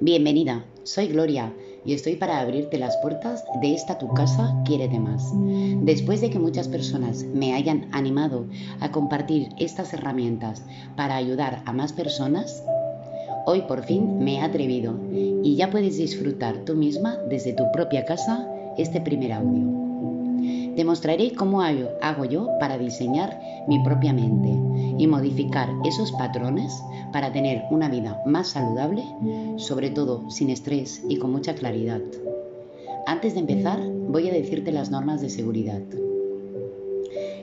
Bienvenida, soy Gloria y estoy para abrirte las puertas de esta tu casa, quiérete más. Después de que muchas personas me hayan animado a compartir estas herramientas para ayudar a más personas, hoy por fin me he atrevido y ya puedes disfrutar tú misma desde tu propia casa este primer audio. Te mostraré cómo hago yo para diseñar mi propia mente y modificar esos patrones para tener una vida más saludable, sobre todo sin estrés y con mucha claridad. Antes de empezar, voy a decirte las normas de seguridad.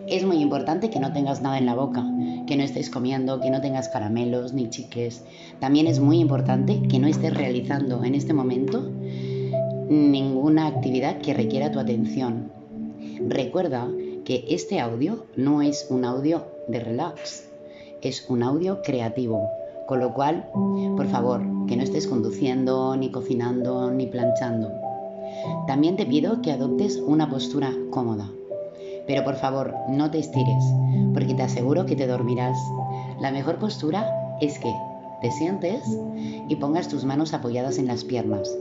Es muy importante que no tengas nada en la boca, que no estés comiendo, que no tengas caramelos ni chiques. También es muy importante que no estés realizando en este momento ninguna actividad que requiera tu atención, Recuerda que este audio no es un audio de relax, es un audio creativo, con lo cual, por favor, que no estés conduciendo, ni cocinando, ni planchando. También te pido que adoptes una postura cómoda. Pero por favor, no te estires, porque te aseguro que te dormirás. La mejor postura es que te sientes y pongas tus manos apoyadas en las piernas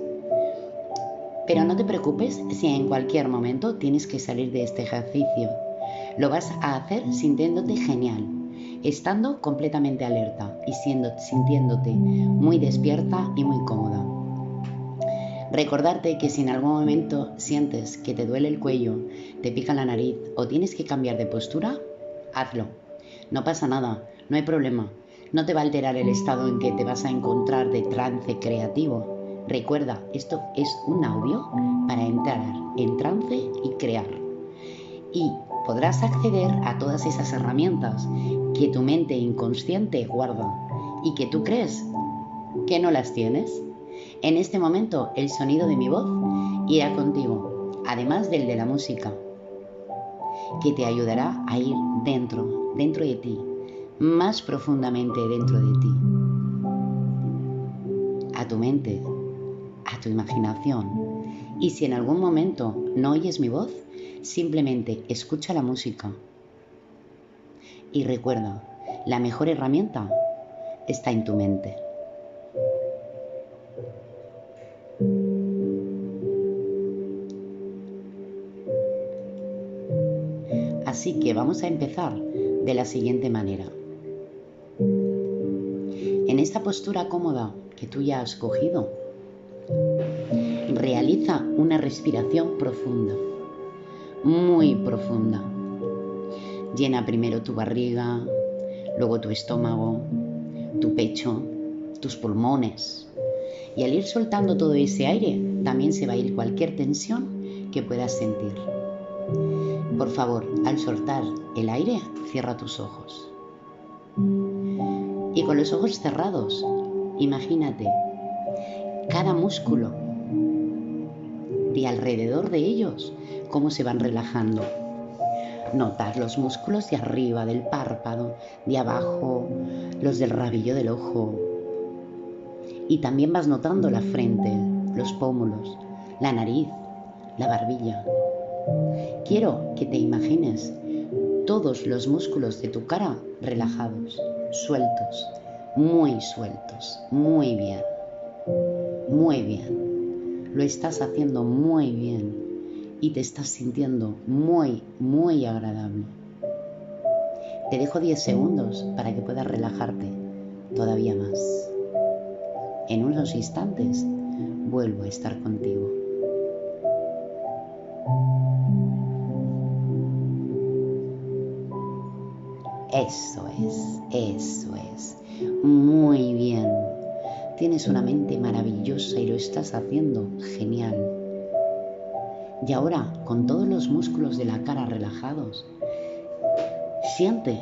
pero no te preocupes si en cualquier momento tienes que salir de este ejercicio. Lo vas a hacer sintiéndote genial, estando completamente alerta y siendo, sintiéndote muy despierta y muy cómoda. Recordarte que si en algún momento sientes que te duele el cuello, te pica la nariz o tienes que cambiar de postura, hazlo. No pasa nada, no hay problema. No te va a alterar el estado en que te vas a encontrar de trance creativo Recuerda, esto es un audio para entrar en trance y crear. Y podrás acceder a todas esas herramientas que tu mente inconsciente guarda y que tú crees que no las tienes. En este momento el sonido de mi voz irá contigo, además del de la música, que te ayudará a ir dentro, dentro de ti, más profundamente dentro de ti, a tu mente, a tu imaginación. Y si en algún momento no oyes mi voz, simplemente escucha la música. Y recuerda, la mejor herramienta está en tu mente. Así que vamos a empezar de la siguiente manera. En esta postura cómoda que tú ya has cogido, Realiza una respiración profunda, muy profunda. Llena primero tu barriga, luego tu estómago, tu pecho, tus pulmones. Y al ir soltando todo ese aire, también se va a ir cualquier tensión que puedas sentir. Por favor, al soltar el aire, cierra tus ojos. Y con los ojos cerrados, imagínate cada músculo de alrededor de ellos, cómo se van relajando. Notar los músculos de arriba del párpado, de abajo, los del rabillo del ojo. Y también vas notando la frente, los pómulos, la nariz, la barbilla. Quiero que te imagines todos los músculos de tu cara relajados, sueltos, muy sueltos, muy bien. Muy bien. Lo estás haciendo muy bien y te estás sintiendo muy, muy agradable. Te dejo 10 segundos para que puedas relajarte todavía más. En unos instantes vuelvo a estar contigo. Eso es, eso es. Muy bien. Tienes una mente maravillosa y lo estás haciendo genial. Y ahora, con todos los músculos de la cara relajados, siente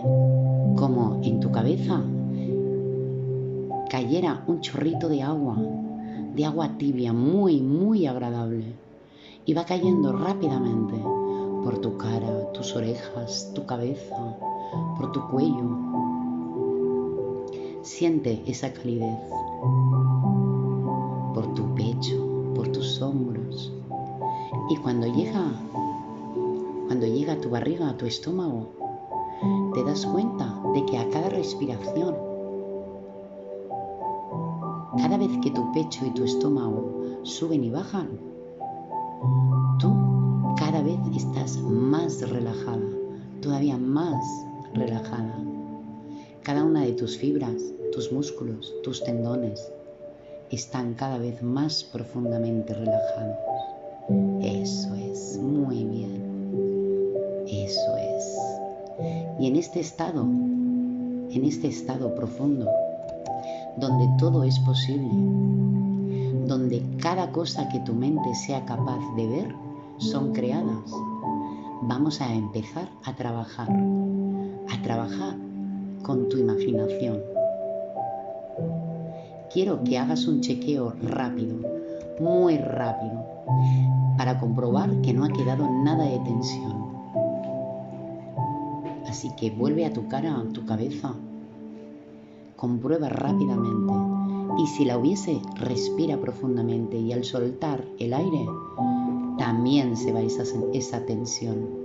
como en tu cabeza cayera un chorrito de agua, de agua tibia, muy, muy agradable. Y va cayendo rápidamente por tu cara, tus orejas, tu cabeza, por tu cuello. Siente esa calidez por tu pecho, por tus hombros. Y cuando llega, cuando llega a tu barriga, a tu estómago, te das cuenta de que a cada respiración cada vez que tu pecho y tu estómago suben y bajan, tú cada vez estás más relajada, todavía más relajada. Cada una de tus fibras, tus músculos, tus tendones están cada vez más profundamente relajados. Eso es, muy bien. Eso es. Y en este estado, en este estado profundo, donde todo es posible, donde cada cosa que tu mente sea capaz de ver son creadas, vamos a empezar a trabajar, a trabajar con tu imaginación. Quiero que hagas un chequeo rápido, muy rápido, para comprobar que no ha quedado nada de tensión. Así que vuelve a tu cara, a tu cabeza, comprueba rápidamente y si la hubiese, respira profundamente y al soltar el aire, también se va esa, esa tensión.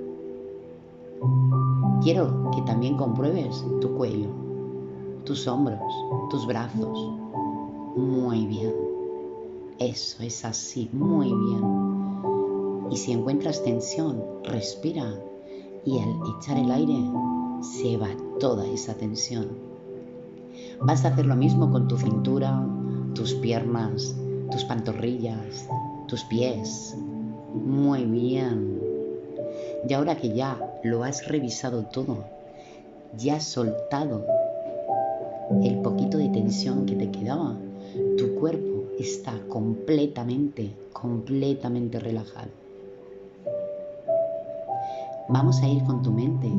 Quiero que también compruebes tu cuello, tus hombros, tus brazos. Muy bien. Eso es así, muy bien. Y si encuentras tensión, respira y al echar el aire se va toda esa tensión. Vas a hacer lo mismo con tu cintura, tus piernas, tus pantorrillas, tus pies. Muy bien. Y ahora que ya lo has revisado todo, ya has soltado el poquito de tensión que te quedaba, tu cuerpo está completamente, completamente relajado. Vamos a ir con tu mente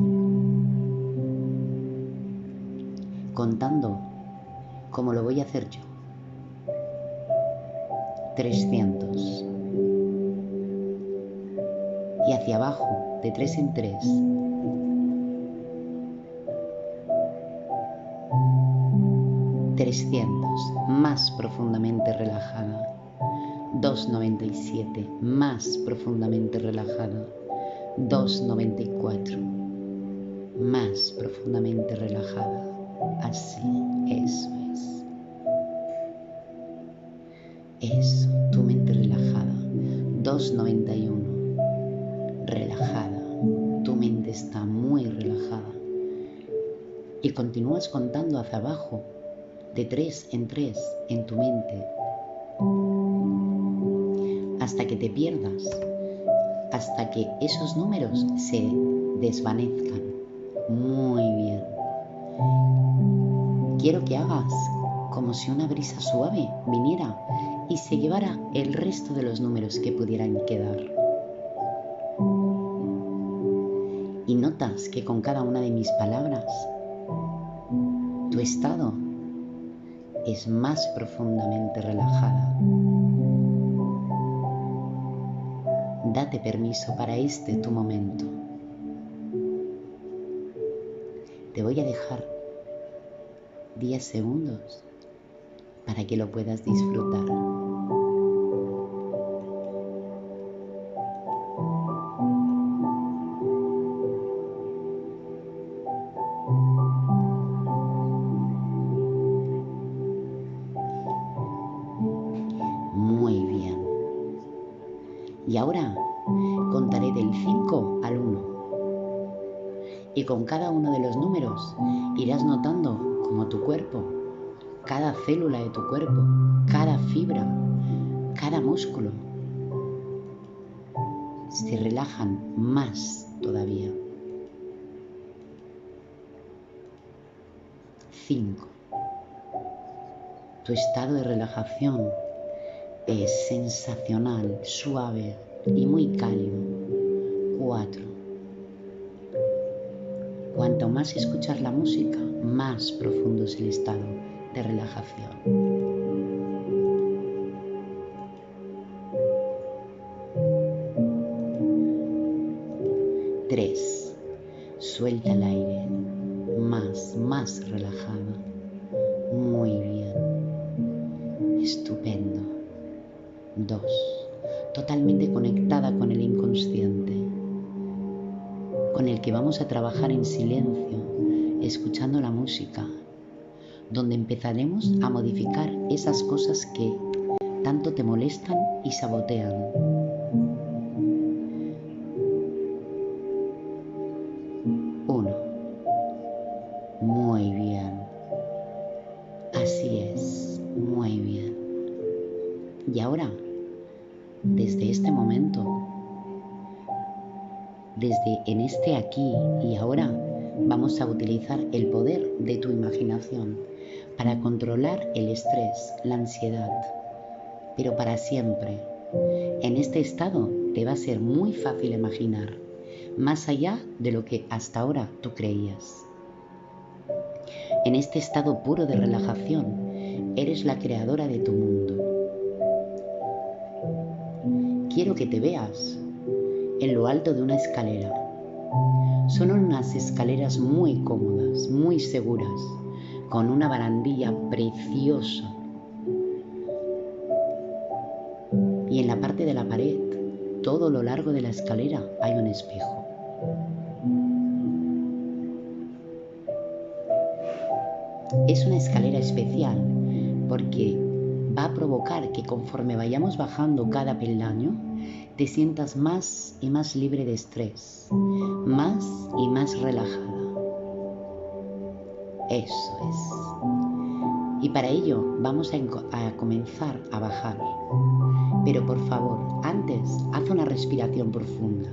contando como lo voy a hacer yo. 300. Hacia abajo, de tres en tres. Trescientos, más profundamente relajada. 297, más profundamente relajada. 294, más profundamente relajada. Así, eso es. Eso, tu mente relajada. 291. Y continúas contando hacia abajo, de tres en tres, en tu mente, hasta que te pierdas, hasta que esos números se desvanezcan. Muy bien. Quiero que hagas como si una brisa suave viniera y se llevara el resto de los números que pudieran quedar. Y notas que con cada una de mis palabras, tu estado es más profundamente relajada. Date permiso para este tu momento. Te voy a dejar 10 segundos para que lo puedas disfrutar. Y ahora contaré del 5 al 1. Y con cada uno de los números irás notando como tu cuerpo, cada célula de tu cuerpo, cada fibra, cada músculo, se relajan más todavía. 5. Tu estado de relajación es sensacional, suave y muy cálido. 4. Cuanto más escuchas la música, más profundo es el estado de relajación. Suelta el aire. Más, más relajada. A trabajar en silencio escuchando la música, donde empezaremos a modificar esas cosas que tanto te molestan y sabotean. En este aquí y ahora, vamos a utilizar el poder de tu imaginación para controlar el estrés, la ansiedad, pero para siempre. En este estado te va a ser muy fácil imaginar, más allá de lo que hasta ahora tú creías. En este estado puro de relajación, eres la creadora de tu mundo. Quiero que te veas en lo alto de una escalera. Son unas escaleras muy cómodas, muy seguras, con una barandilla preciosa. Y en la parte de la pared, todo lo largo de la escalera, hay un espejo. Es una escalera especial porque va a provocar que conforme vayamos bajando cada peldaño, te sientas más y más libre de estrés, más y más relajada. Eso es. Y para ello vamos a, comenzar a bajar. Pero por favor, antes haz una respiración profunda,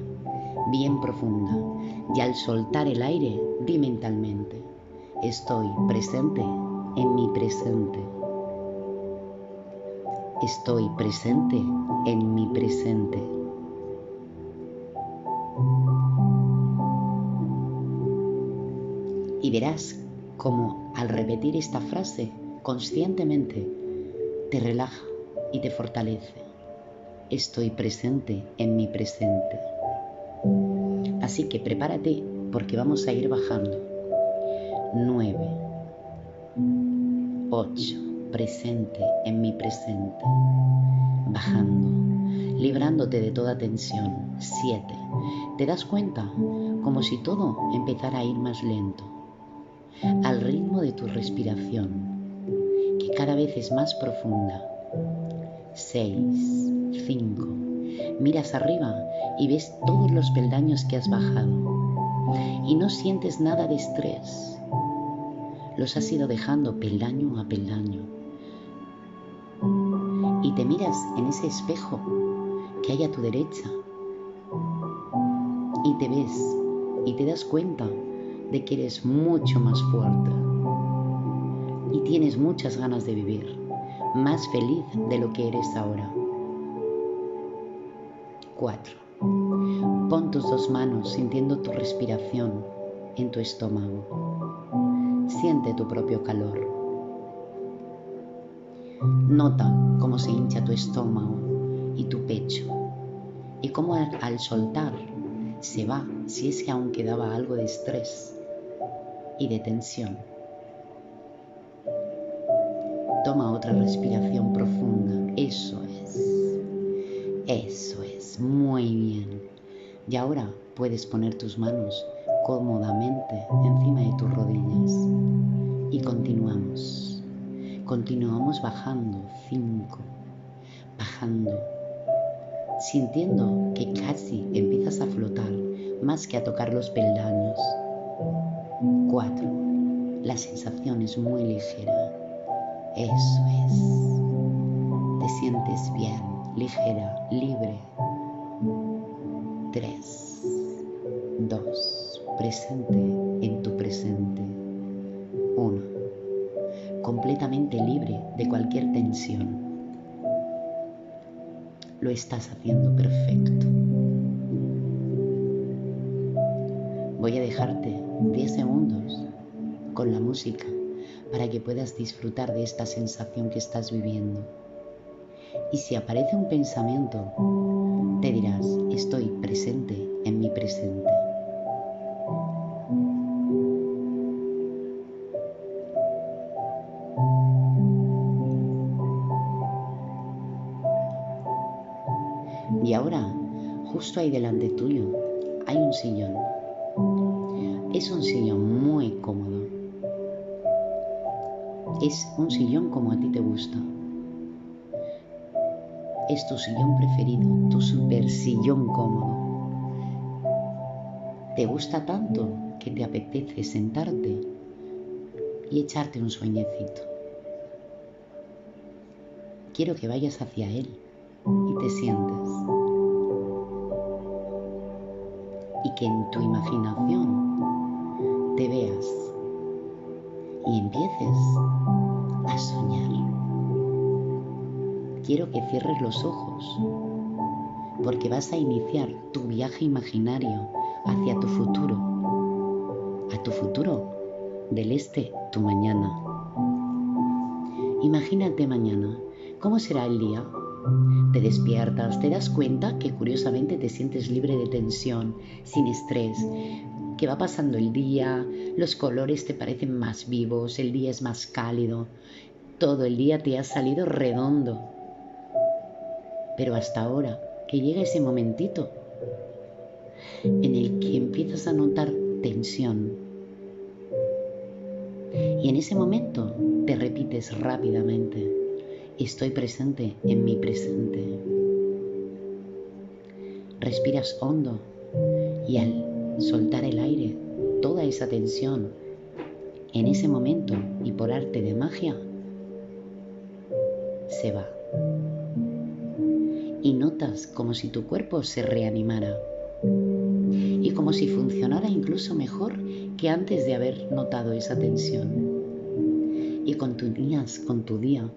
bien profunda. Y al soltar el aire, di mentalmente, estoy presente en mi presente. Estoy presente en mi presente. Y verás como al repetir esta frase conscientemente te relaja y te fortalece. Estoy presente en mi presente. Así que prepárate porque vamos a ir bajando. 9, 8, presente en mi presente. Bajando, librándote de toda tensión. 7, te das cuenta como si todo empezara a ir más lento al ritmo de tu respiración, que cada vez es más profunda. 6, 5. Miras arriba y ves todos los peldaños que has bajado y no sientes nada de estrés. Los has ido dejando peldaño a peldaño. Y te miras en ese espejo que hay a tu derecha y te ves y te das cuenta de que eres mucho más fuerte y tienes muchas ganas de vivir, más feliz de lo que eres ahora. 4. Pon tus dos manos sintiendo tu respiración en tu estómago. Siente tu propio calor. Nota cómo se hincha tu estómago y tu pecho y cómo al, soltar se va si es que aún quedaba algo de estrés y de tensión. Toma otra respiración profunda. Eso es. Eso es. Muy bien. Y ahora puedes poner tus manos cómodamente encima de tus rodillas. Y continuamos. Continuamos bajando. Cinco. Bajando. Sintiendo que casi empiezas a flotar más que a tocar los peldaños. 4. La sensación es muy ligera. Eso es. Te sientes bien, ligera, libre. 3. 2. Presente en tu presente. 1. Completamente libre de cualquier tensión. Lo estás haciendo perfecto. Voy a dejarte 10 segundos con la música para que puedas disfrutar de esta sensación que estás viviendo. Y si aparece un pensamiento, te dirás, estoy presente en mi presente. Ahí delante tuyo, hay un sillón. Es un sillón muy cómodo. Es un sillón como a ti te gusta. Es tu sillón preferido, tu super sillón cómodo. Te gusta tanto que te apetece sentarte y echarte un sueñecito. Quiero que vayas hacia él y te sientes. Que en tu imaginación te veas y empieces a soñar. Quiero que cierres los ojos porque vas a iniciar tu viaje imaginario hacia tu futuro, a tu futuro del este, tu mañana. Imagínate mañana, ¿cómo será el día? Te despiertas, te das cuenta que curiosamente te sientes libre de tensión, sin estrés, que va pasando el día, los colores te parecen más vivos, el día es más cálido, todo el día te ha salido redondo. Pero hasta ahora, que llega ese momentito en el que empiezas a notar tensión. Y en ese momento te repites rápidamente, estoy presente en mi presente. Respiras hondo y al soltar el aire, toda esa tensión, en ese momento y por arte de magia, se va. Y notas como si tu cuerpo se reanimara y como si funcionara incluso mejor que antes de haber notado esa tensión. Y continúas con tu día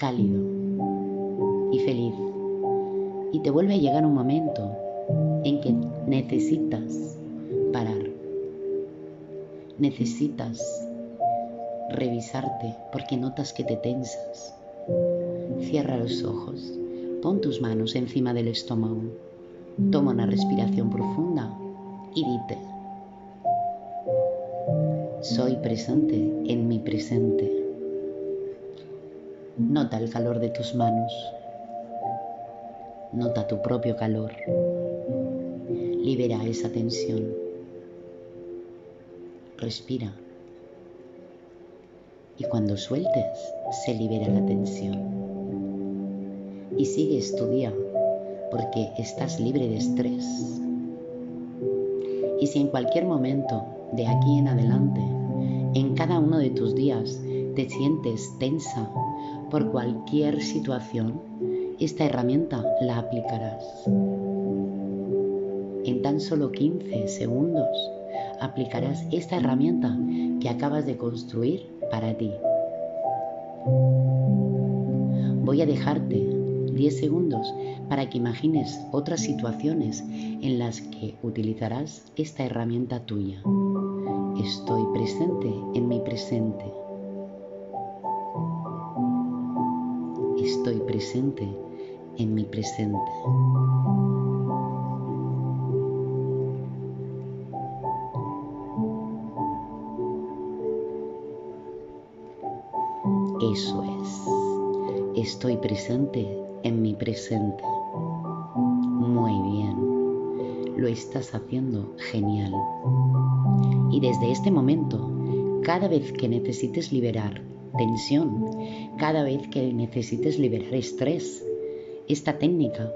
cálido y feliz. Y te vuelve a llegar un momento en que necesitas parar. Necesitas revisarte porque notas que te tensas. Cierra los ojos. Pon tus manos encima del estómago Toma una respiración profunda y dite, soy presente en mi presente. Nota el calor de tus manos. Nota tu propio calor. Libera esa tensión. Respira. Y cuando sueltes, se libera la tensión. Y sigues tu día porque estás libre de estrés. Y si en cualquier momento de aquí en adelante, en cada uno de tus días, te sientes tensa por cualquier situación, esta herramienta la aplicarás. En tan solo 15 segundos aplicarás esta herramienta que acabas de construir para ti. Voy a dejarte 10 segundos para que imagines otras situaciones en las que utilizarás esta herramienta tuya. Estoy presente en mi presente. Estoy presente en mi presente. Eso es. Estoy presente en mi presente. Muy bien, lo estás haciendo genial. Y desde este momento, cada vez que necesites liberar tensión, cada vez que necesites liberar estrés, esta técnica,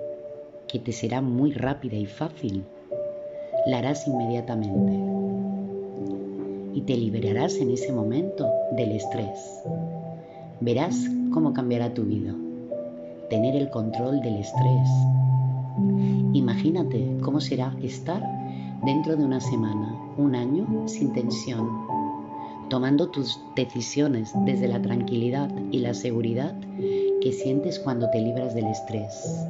que te será muy rápida y fácil, la harás inmediatamente. Y te liberarás en ese momento del estrés. Verás cómo cambiará tu vida tener el control del estrés. Imagínate cómo será estar dentro de una semana, un año sin tensión, tomando tus decisiones desde la tranquilidad y la seguridad que sientes cuando te libras del estrés.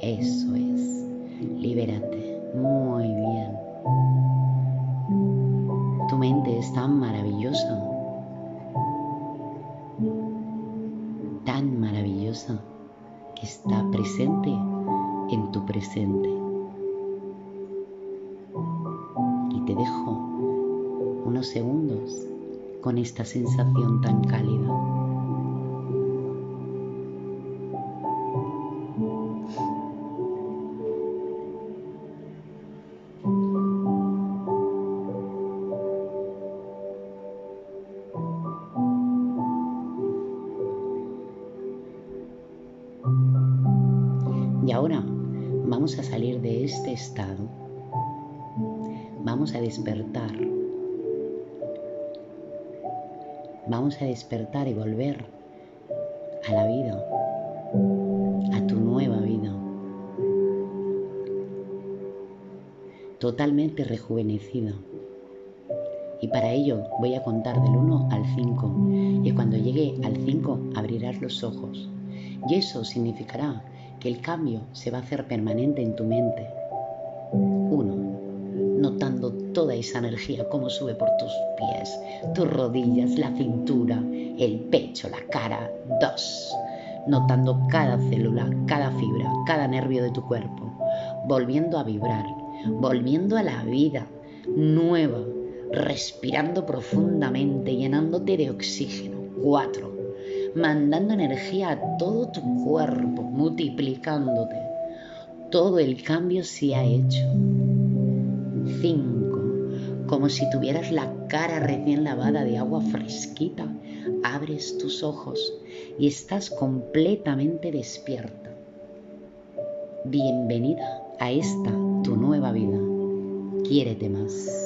Eso es, libérate. Muy bien. Tu mente es tan maravillosa, tan maravillosa que está presente en tu presente. Y te dejo unos segundos con esta sensación tan cálida. A despertar y volver a la vida, a tu nueva vida. Totalmente rejuvenecida. Y para ello voy a contar del 1 al 5. Y cuando llegue al 5 abrirás los ojos. Y eso significará que el cambio se va a hacer permanente en tu mente. 1. Notando toda esa energía como sube por tus pies, tus rodillas, la cintura, el pecho, la cara. 2. Notando cada célula, cada fibra, cada nervio de tu cuerpo. Volviendo a vibrar, volviendo a la vida nueva, respirando profundamente, llenándote de oxígeno. 4. Mandando energía a todo tu cuerpo, multiplicándote. Todo el cambio se ha hecho. 5. Como si tuvieras la cara recién lavada de agua fresquita, abres tus ojos y estás completamente despierta. Bienvenida a esta tu nueva vida. Quiérete más.